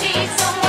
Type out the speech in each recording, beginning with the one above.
she's someone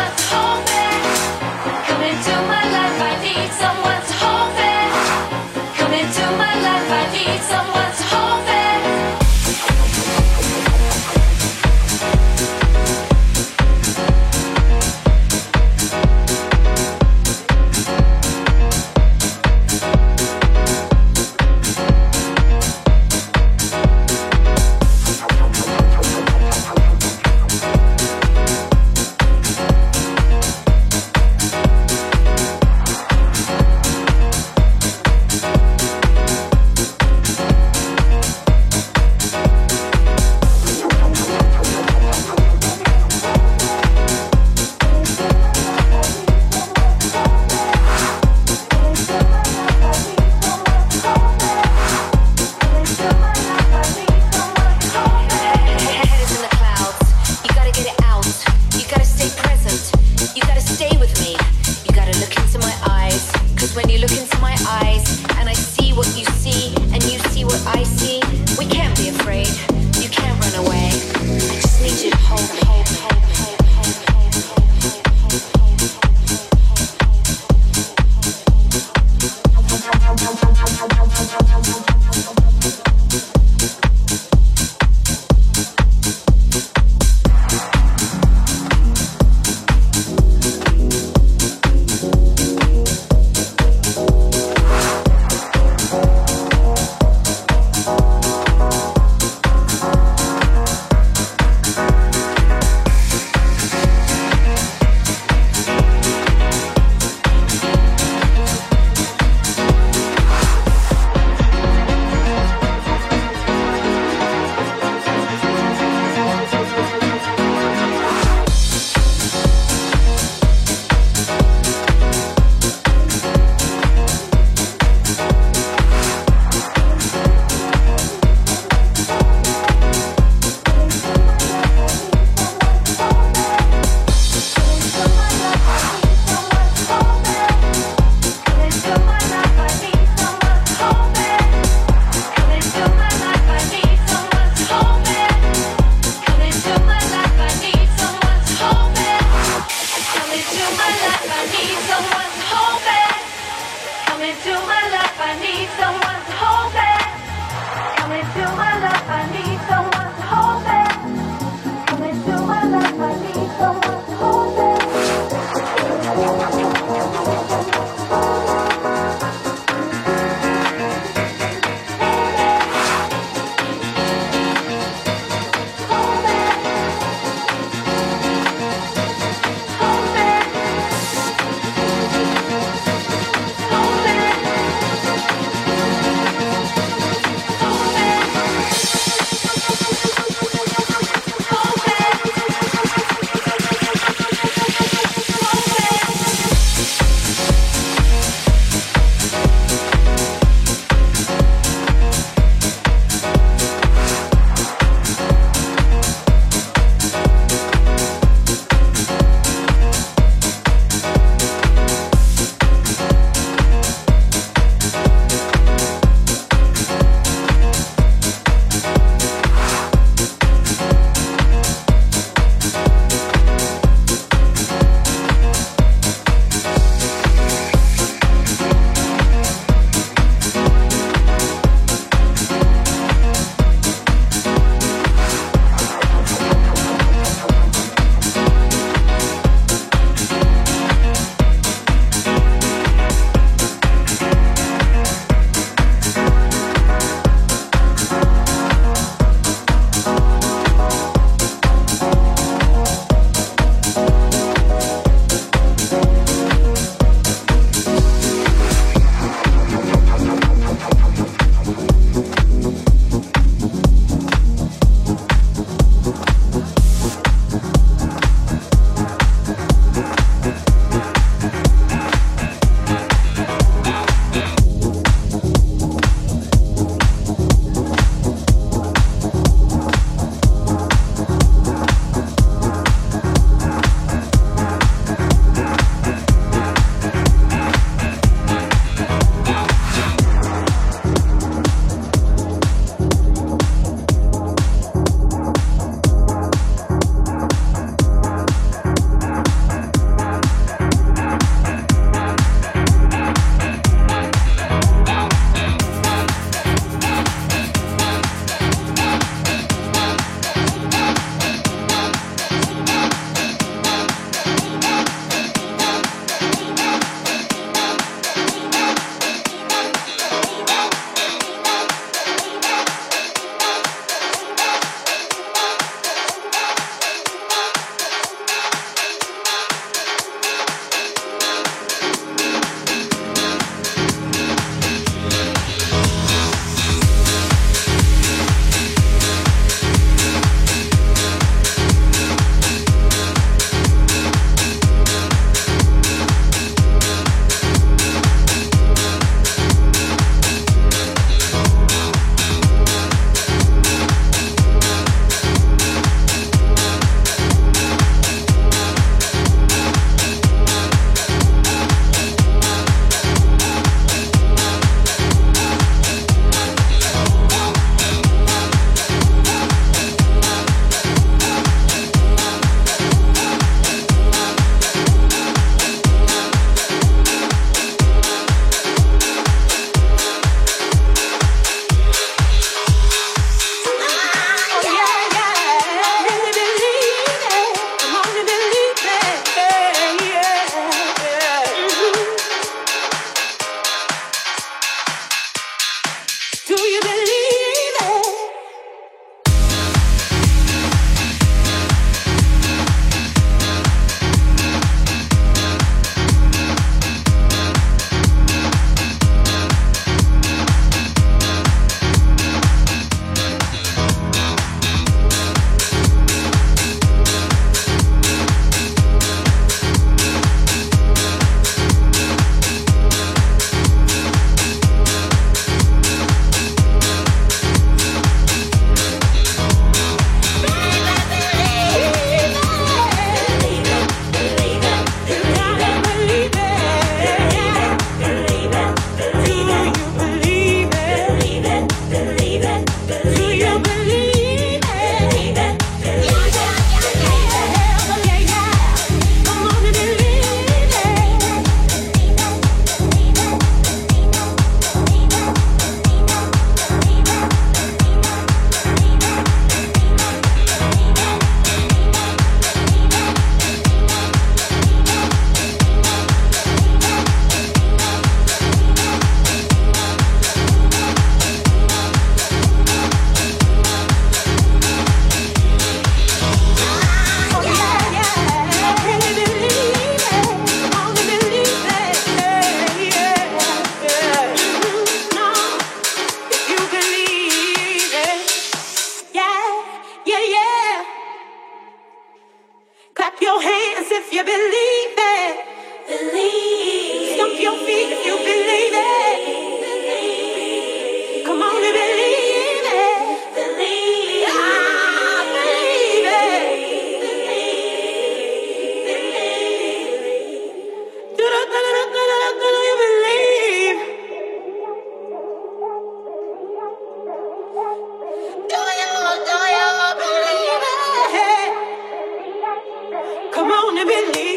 believe.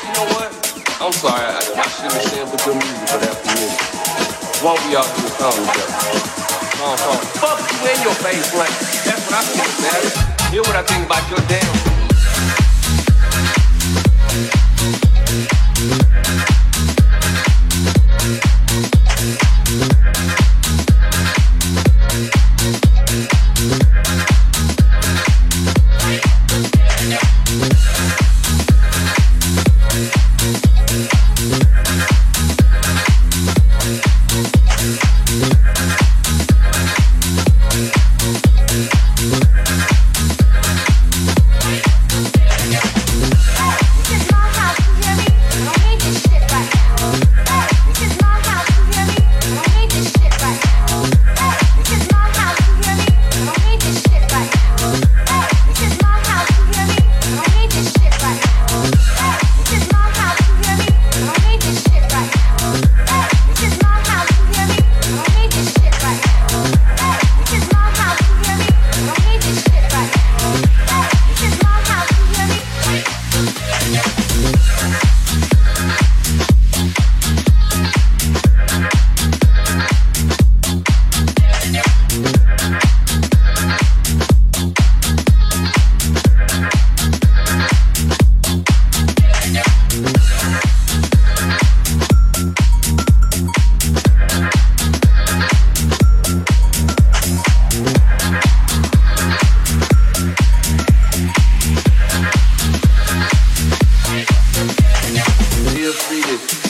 You know what? I'm sorry. I, shouldn't music Fuck you in your face, like that's what I think, man. Hear what I think about your damn.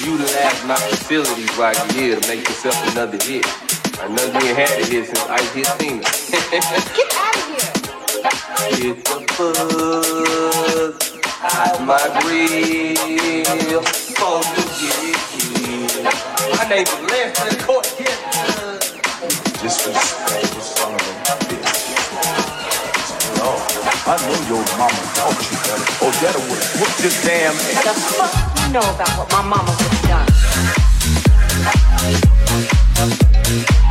Facilities while you're here to make yourself another hit. I know you ain't had a hit since Ike hit Tina. Get out of here. Get the buzz out my grill. Supposed to get killed. My name is Leslie Court. Disrespect the son of a bitch. No, I know your mama taught you better. Oh, Odetta would have whooped this damn ass. Know about what my mama would have done?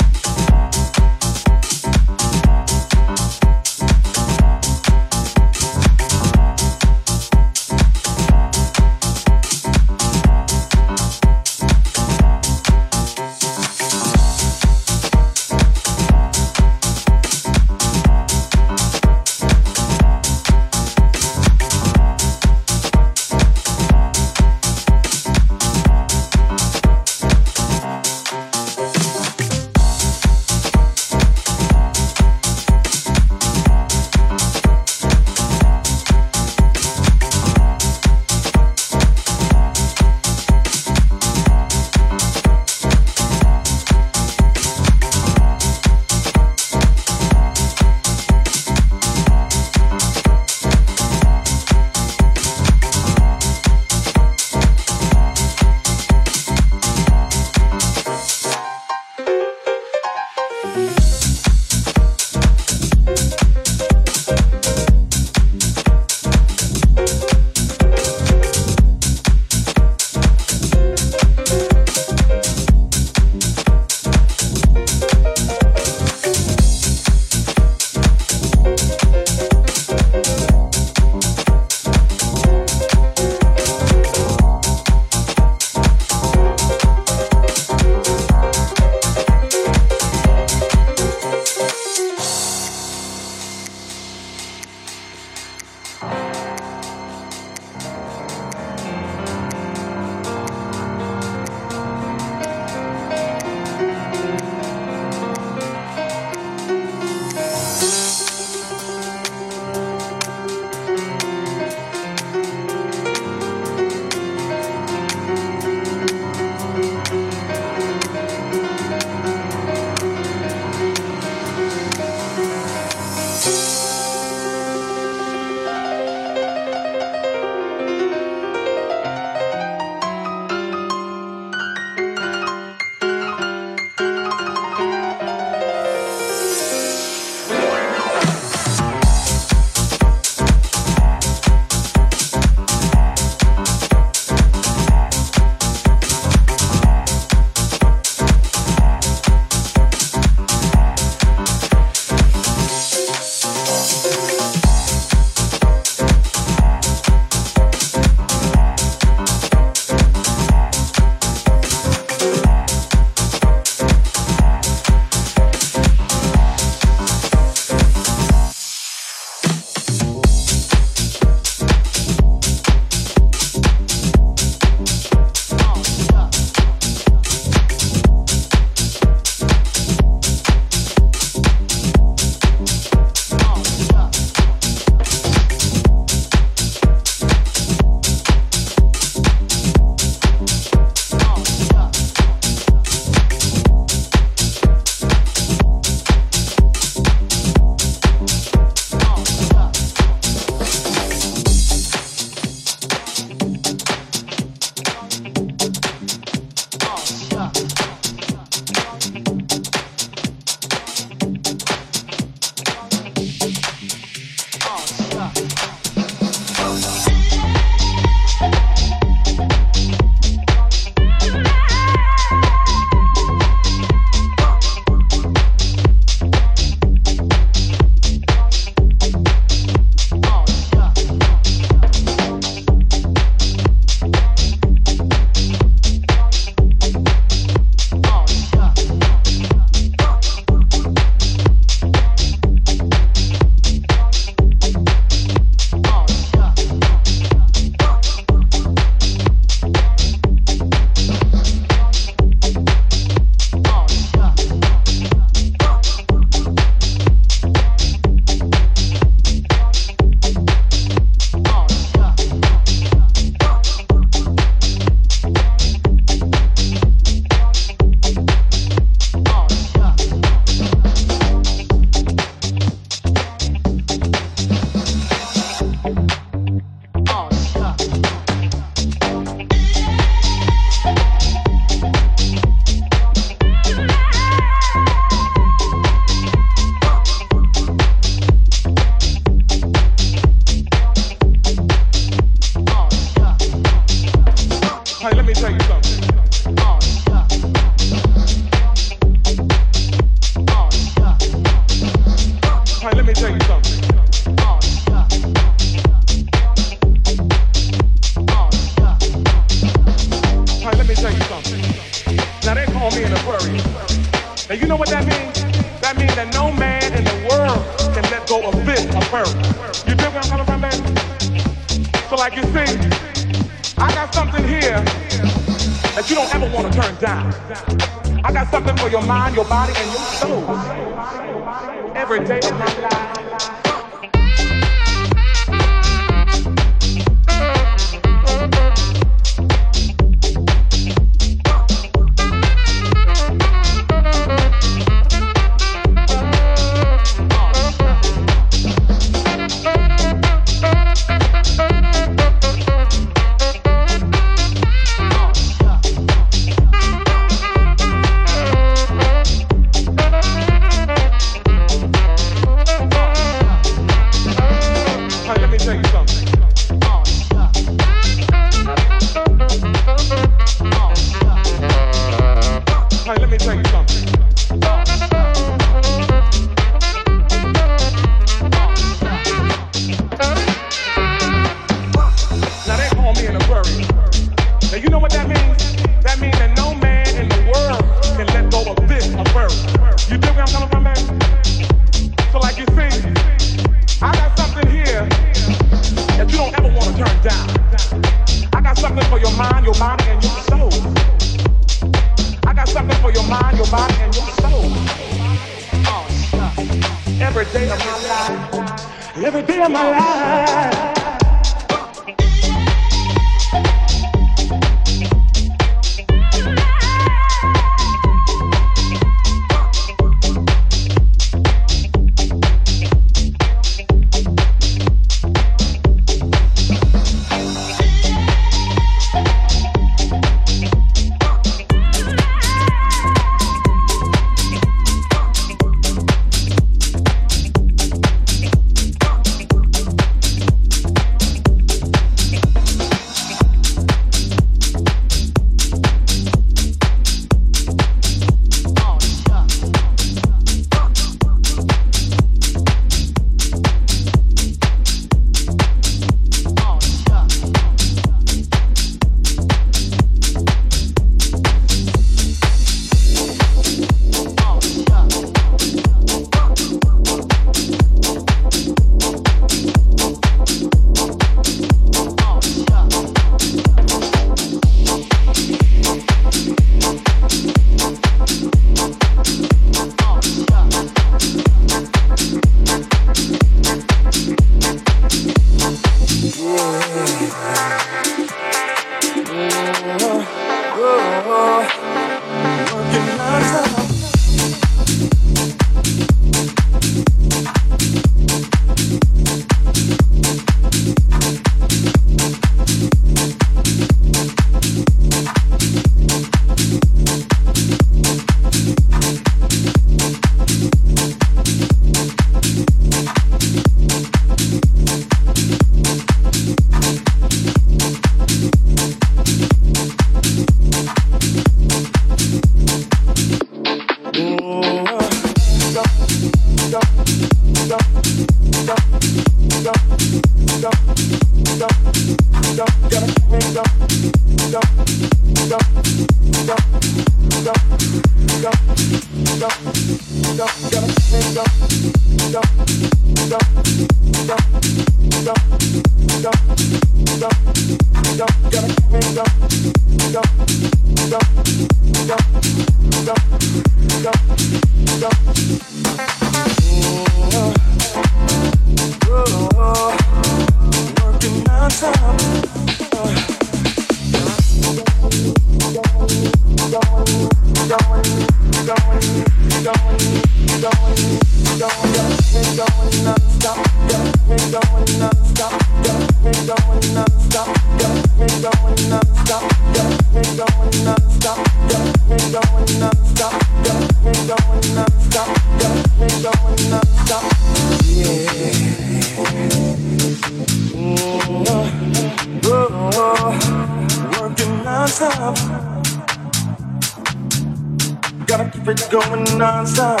I keep it going nonstop.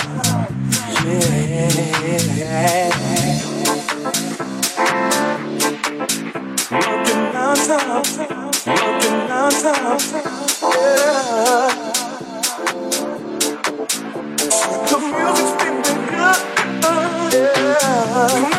Yeah. Working nonstop. Working nonstop. Yeah. The music's been good. Yeah.